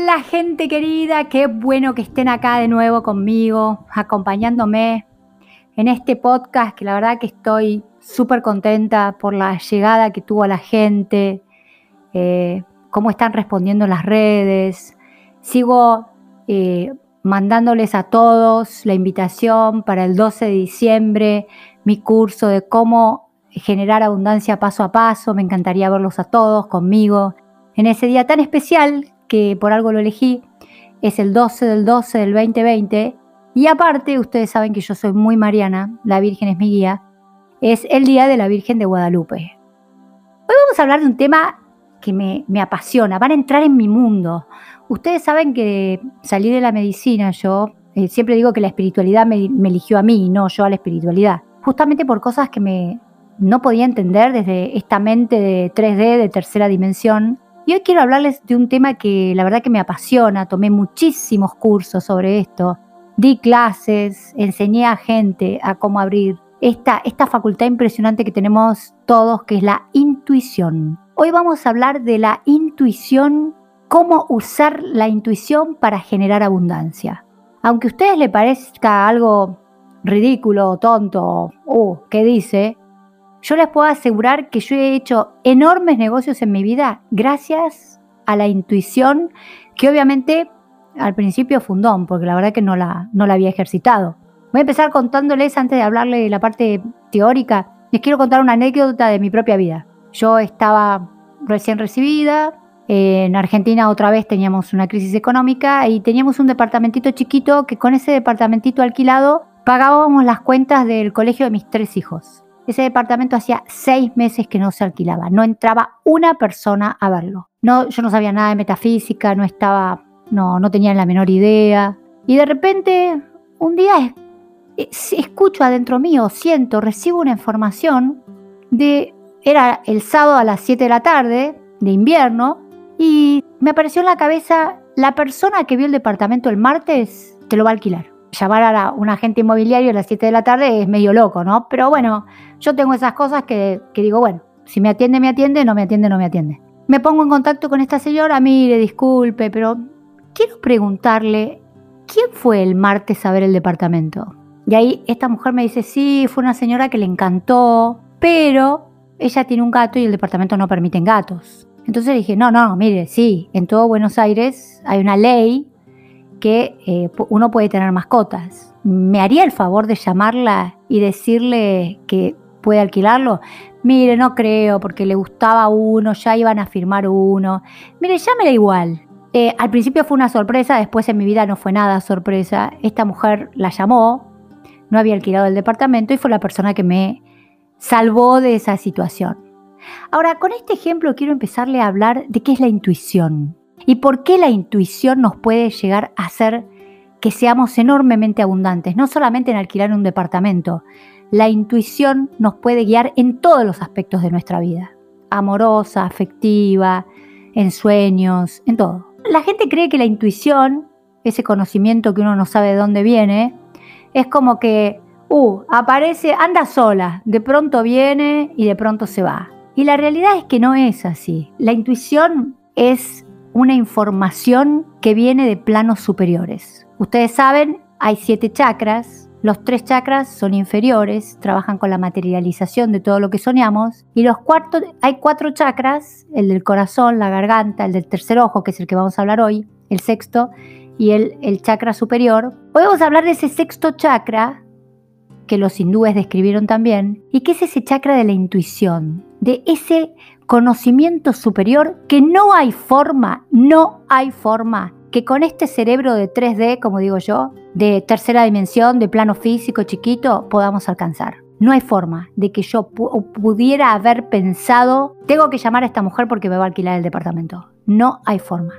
Hola gente querida, qué bueno que estén acá de nuevo conmigo, acompañándome en este podcast que la verdad que estoy súper contenta por la llegada que tuvo la gente, eh, cómo están respondiendo las redes. Sigo eh, mandándoles a todos la invitación para el 12 de diciembre, mi curso de cómo generar abundancia paso a paso. Me encantaría verlos a todos conmigo en ese día tan especial que por algo lo elegí, es el 12 del 12 del 2020. Y aparte, ustedes saben que yo soy muy mariana, la Virgen es mi guía, es el Día de la Virgen de Guadalupe. Hoy vamos a hablar de un tema que me, apasiona, van a entrar en mi mundo. Ustedes saben que salí de la medicina, yo eh, siempre digo que la espiritualidad me, me eligió a mí, no yo a la espiritualidad, justamente por cosas que me no podía entender desde esta mente de 3D, de tercera dimensión, y hoy quiero hablarles de un tema que la verdad que me apasiona, tomé muchísimos cursos sobre esto, di clases, enseñé a gente a cómo abrir esta, facultad impresionante que tenemos todos, que es la intuición. Hoy vamos a hablar de la intuición, cómo usar la intuición para generar abundancia. Aunque a ustedes les parezca algo ridículo, tonto, uh, ¿qué dice? Yo les puedo asegurar que yo he hecho enormes negocios en mi vida gracias a la intuición que obviamente al principio fundó, porque la verdad que no la, no la había ejercitado. Voy a empezar contándoles, antes de hablarle de la parte teórica, les quiero contar una anécdota de mi propia vida. Yo estaba recién recibida, en Argentina otra vez teníamos una crisis económica y teníamos un departamentito chiquito que con ese departamentito alquilado pagábamos las cuentas del colegio de mis tres hijos. Ese departamento hacía seis meses que no se alquilaba, no entraba una persona a verlo. No, yo no sabía nada de metafísica, no estaba, no, no tenía la menor idea. Y de repente, un día escucho adentro mío, siento, recibo una información de, era el sábado a las 7 de la tarde, de invierno, y me apareció en la cabeza, la persona que vio el departamento el martes te lo va a alquilar llamar a un agente inmobiliario a las 7 de la tarde es medio loco, ¿no? Pero bueno, yo tengo esas cosas que, digo, bueno, si me atiende, me atiende, no me atiende, no me atiende. Me pongo en contacto con esta señora, mire, disculpe, pero quiero preguntarle, ¿quién fue el martes a ver el departamento? Y ahí esta mujer me dice, sí, fue una señora que le encantó, pero ella tiene un gato y el departamento no permiten gatos. Entonces dije, no, no, mire, sí, en todo Buenos Aires hay una ley que eh, uno puede tener mascotas. ¿Me haría el favor de llamarla y decirle que puede alquilarlo? Mire, no creo, porque le gustaba uno, ya iban a firmar uno. Mire, llámela igual. Eh, al principio fue una sorpresa, después en mi vida no fue nada sorpresa. Esta mujer la llamó, no había alquilado el departamento y fue la persona que me salvó de esa situación. Ahora, con este ejemplo quiero empezarle a hablar de qué es la intuición y por qué la intuición nos puede llegar a hacer que seamos enormemente abundantes, no solamente en alquilar un departamento. La intuición nos puede guiar en todos los aspectos de nuestra vida, amorosa, afectiva, en sueños, en todo. La gente cree que la intuición, ese conocimiento que uno no sabe de dónde viene, es como que, uh, aparece, anda sola, de pronto viene y de pronto se va. Y la realidad es que no es así. La intuición es una información que viene de planos superiores. Ustedes saben, hay siete chakras, los tres chakras son inferiores, trabajan con la materialización de todo lo que soñamos, y los cuartos, hay cuatro chakras, el del corazón, la garganta, el del tercer ojo, que es el que vamos a hablar hoy, el sexto, y el, el chakra superior. Hoy vamos a hablar de ese sexto chakra, que los hindúes describieron también, y que es ese chakra de la intuición, de ese conocimiento superior que no hay forma, no hay forma que con este cerebro de 3D, como digo yo, de tercera dimensión, de plano físico chiquito, podamos alcanzar. No hay forma de que yo pudiera haber pensado, tengo que llamar a esta mujer porque me va a alquilar el departamento. No hay forma.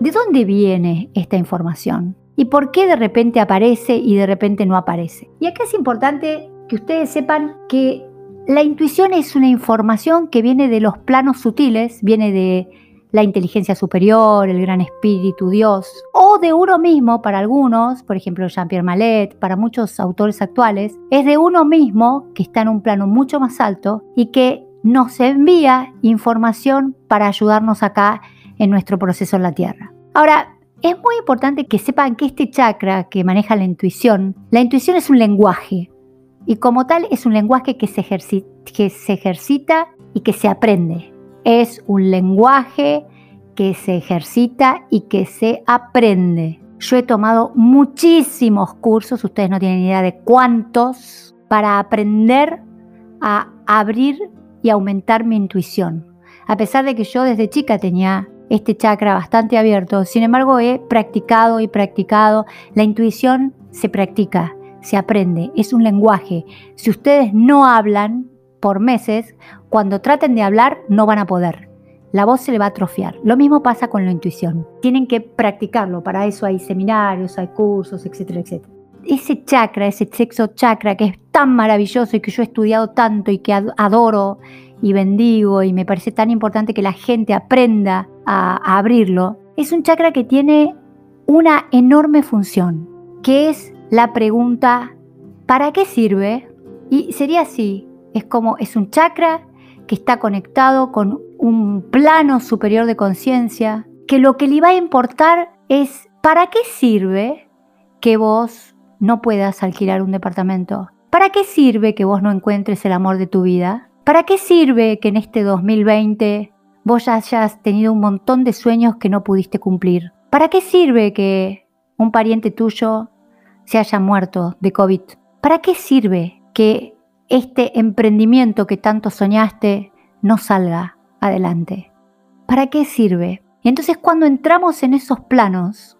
¿De dónde viene esta información? ¿Y por qué de repente aparece y de repente no aparece? Y acá es importante que ustedes sepan que la intuición es una información que viene de los planos sutiles, viene de la inteligencia superior, el gran espíritu, Dios, o de uno mismo para algunos, por ejemplo Jean-Pierre Mallet, para muchos autores actuales, es de uno mismo que está en un plano mucho más alto y que nos envía información para ayudarnos acá en nuestro proceso en la Tierra. Ahora, Es muy importante que sepan que este chakra que maneja la intuición, la intuición es un lenguaje y como tal es un lenguaje que se, ejercita y que se aprende. Es un lenguaje que se ejercita y que se aprende. Yo he tomado muchísimos cursos, ustedes no tienen idea de cuántos, para aprender a abrir y aumentar mi intuición. A pesar de que yo desde chica tenía este chakra bastante abierto, sin embargo he practicado y practicado. La intuición se practica, se aprende, es un lenguaje. Si ustedes no hablan por meses, cuando traten de hablar no van a poder la voz se le va a atrofiar. Lo mismo pasa con la intuición. Tienen que practicarlo, para eso hay seminarios, hay cursos, etcétera, etcétera. Ese chakra, ese sexo chakra que es tan maravilloso y que yo he estudiado tanto y que adoro y bendigo y me parece tan importante que la gente aprenda a, abrirlo, es un chakra que tiene una enorme función, que es la pregunta, ¿para qué sirve? Y sería así, es como, es un chakra que está conectado con un plano superior de conciencia, que lo que le va a importar es ¿para qué sirve que vos no puedas alquilar un departamento? ¿Para qué sirve que vos no encuentres el amor de tu vida? ¿Para qué sirve que en este 2020 vos hayas tenido un montón de sueños que no pudiste cumplir? ¿Para qué sirve que un pariente tuyo se haya muerto de COVID? ¿Para qué sirve que este emprendimiento que tanto soñaste no salga adelante. ¿Para qué sirve? Entonces cuando entramos en esos planos,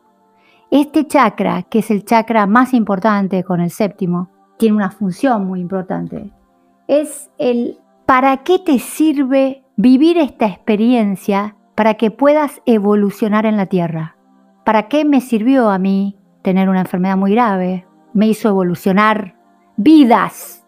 este chakra, que es el chakra más importante con el séptimo, tiene una función muy importante. Es el ¿para qué te sirve vivir esta experiencia para que puedas evolucionar en la Tierra? ¿Para qué me sirvió a mí tener una enfermedad muy grave? Me hizo evolucionar vidas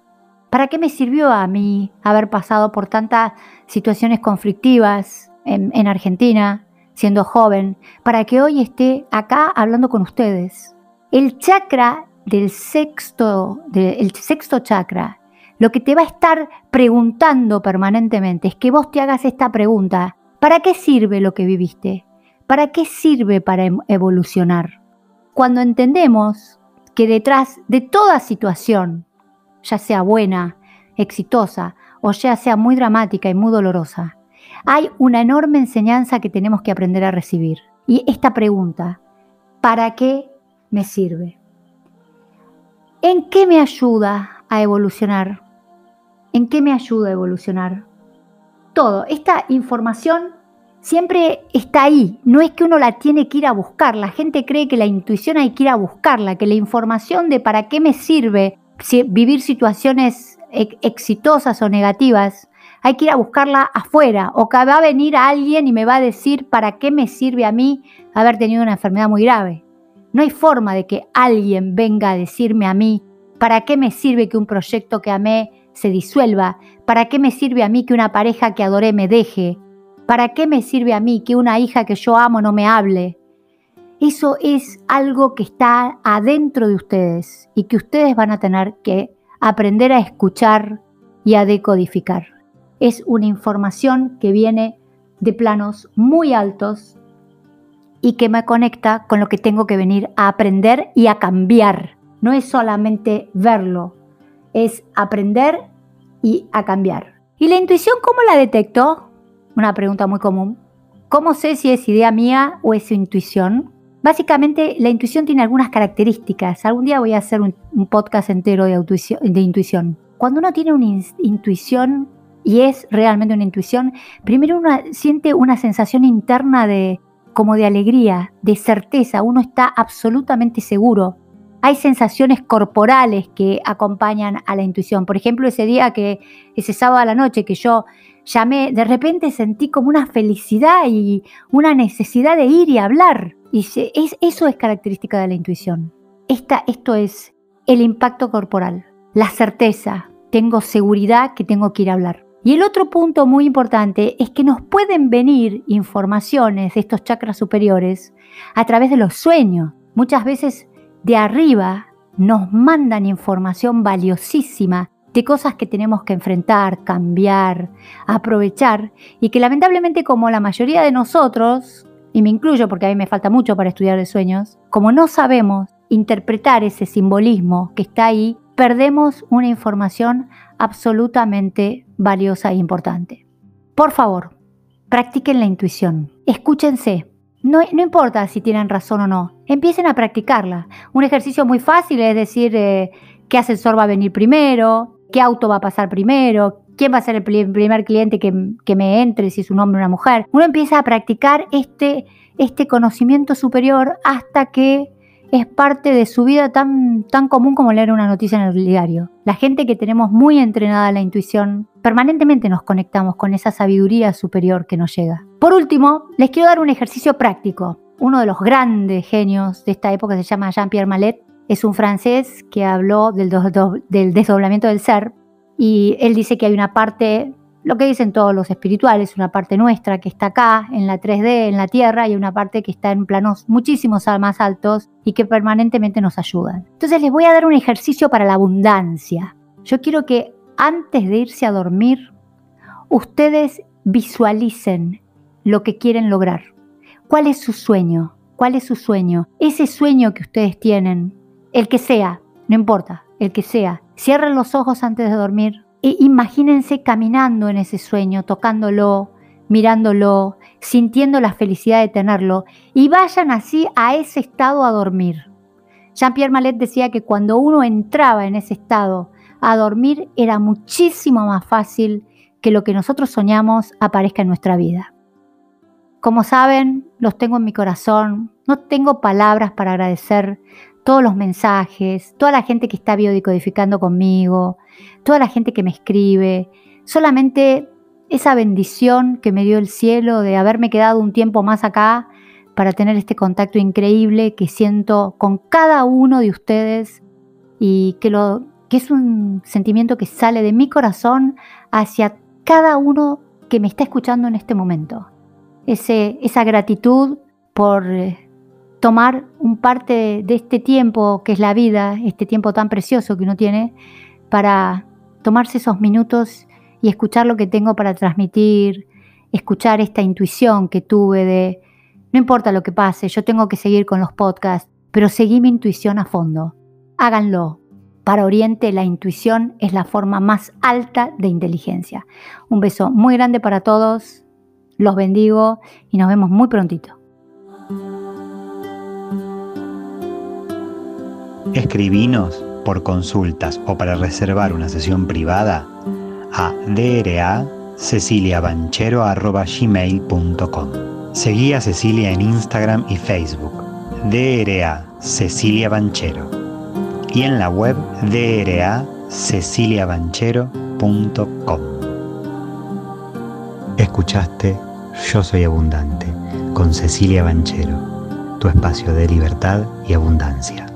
¿Para qué me sirvió a mí haber pasado por tantas situaciones conflictivas en, Argentina, siendo joven, para que hoy esté acá hablando con ustedes? El chakra del sexto, del sexto chakra, lo que te va a estar preguntando permanentemente es que vos te hagas esta pregunta, ¿para qué sirve lo que viviste? ¿Para qué sirve para em, evolucionar? Cuando entendemos que detrás de toda situación ya sea buena, exitosa o ya sea muy dramática y muy dolorosa, hay una enorme enseñanza que tenemos que aprender a recibir. Y esta pregunta, ¿para qué me sirve? ¿En qué me ayuda a evolucionar? ¿En qué me ayuda a evolucionar? Todo, esta información siempre está ahí, no es que uno la tiene que ir a buscar, la gente cree que la intuición hay que ir a buscarla, que la información de para qué me sirve vivir situaciones exitosas o negativas, hay que ir a buscarla afuera. O que va a venir alguien y me va a decir para qué me sirve a mí haber tenido una enfermedad muy grave. No hay forma de que alguien venga a decirme a mí para qué me sirve que un proyecto que amé se disuelva, para qué me sirve a mí que una pareja que adoré me deje, para qué me sirve a mí que una hija que yo amo no me hable, eso es algo que está adentro de ustedes y que ustedes van a tener que aprender a escuchar y a decodificar. Es una información que viene de planos muy altos y que me conecta con lo que tengo que venir a aprender y a cambiar. No es solamente verlo, es aprender y a cambiar. ¿Y la intuición cómo la detecto? Una pregunta muy común. ¿Cómo sé si es idea mía o es intuición? Básicamente, la intuición tiene algunas características. Algún día voy a hacer un, podcast entero de, intuición. Cuando uno tiene una intuición y es realmente una intuición, primero uno siente una sensación interna de como de alegría, de certeza, uno está absolutamente seguro. Hay sensaciones corporales que acompañan a la intuición. Por ejemplo, ese día que, ese sábado a la noche que yo llamé, de repente sentí como una felicidad y una necesidad de ir y hablar. Y es, eso es característica de la intuición. Esta, esto es el impacto corporal, la certeza, tengo seguridad que tengo que ir a hablar. Y el otro punto muy importante es que nos pueden venir informaciones de estos chakras superiores a través de los sueños. Muchas veces de arriba nos mandan información valiosísima de cosas que tenemos que enfrentar, cambiar, aprovechar y que lamentablemente como la mayoría de nosotros y me incluyo porque a mí me falta mucho para estudiar de sueños, como no sabemos interpretar ese simbolismo que está ahí, perdemos una información absolutamente valiosa e importante. Por favor, practiquen la intuición, escúchense. No, importa si tienen razón o no, empiecen a practicarla. Un ejercicio muy fácil es decir eh, qué ascensor va a venir primero, qué auto va a pasar primero, quién va a ser el primer cliente que, que, me entre, si es un hombre o una mujer. Uno empieza a practicar este, este conocimiento superior hasta que es parte de su vida tan, tan común como leer una noticia en el diario. La gente que tenemos muy entrenada la intuición, permanentemente nos conectamos con esa sabiduría superior que nos llega. Por último, les quiero dar un ejercicio práctico. Uno de los grandes genios de esta época se llama Jean-Pierre Mallet. Es un francés que habló del, desdoblamiento del ser y él dice que hay una parte lo que dicen todos los espirituales, una parte nuestra que está acá, en la 3D, en la Tierra, y una parte que está en planos muchísimos más altos y que permanentemente nos ayudan. Entonces les voy a dar un ejercicio para la abundancia. Yo quiero que antes de irse a dormir, ustedes visualicen lo que quieren lograr. ¿Cuál es su sueño? ¿Cuál es su sueño? Ese sueño que ustedes tienen, el que sea, no importa, el que sea. Cierren los ojos antes de dormir e imagínense caminando en ese sueño, tocándolo, mirándolo, sintiendo la felicidad de tenerlo y vayan así a ese estado a dormir. Jean-Pierre Mallet decía que cuando uno entraba en ese estado a dormir era muchísimo más fácil que lo que nosotros soñamos aparezca en nuestra vida. Como saben, los tengo en mi corazón, no tengo palabras para agradecer todos los mensajes, toda la gente que está biodicodificando conmigo, toda la gente que me escribe, solamente esa bendición que me dio el cielo de haberme quedado un tiempo más acá para tener este contacto increíble que siento con cada uno de ustedes y que, lo, que es un sentimiento que sale de mi corazón hacia cada uno que me está escuchando en este momento. Ese, esa gratitud por tomar un parte de este tiempo que es la vida, este tiempo tan precioso que uno tiene, para tomarse esos minutos y escuchar lo que tengo para transmitir, escuchar esta intuición que tuve de, no importa lo que pase, yo tengo que seguir con los podcasts, pero seguí mi intuición a fondo. Háganlo. Para Oriente la intuición es la forma más alta de inteligencia. Un beso muy grande para todos, los bendigo y nos vemos muy prontito. Escribinos por consultas o para reservar una sesión privada a ceciliabanchero.gmail.com Seguí a Cecilia en Instagram y Facebook, DRA Cecilia Banchero, y en la web DRA ceciliabanchero.com. Escuchaste Yo Soy Abundante con Cecilia Banchero, tu espacio de libertad y abundancia.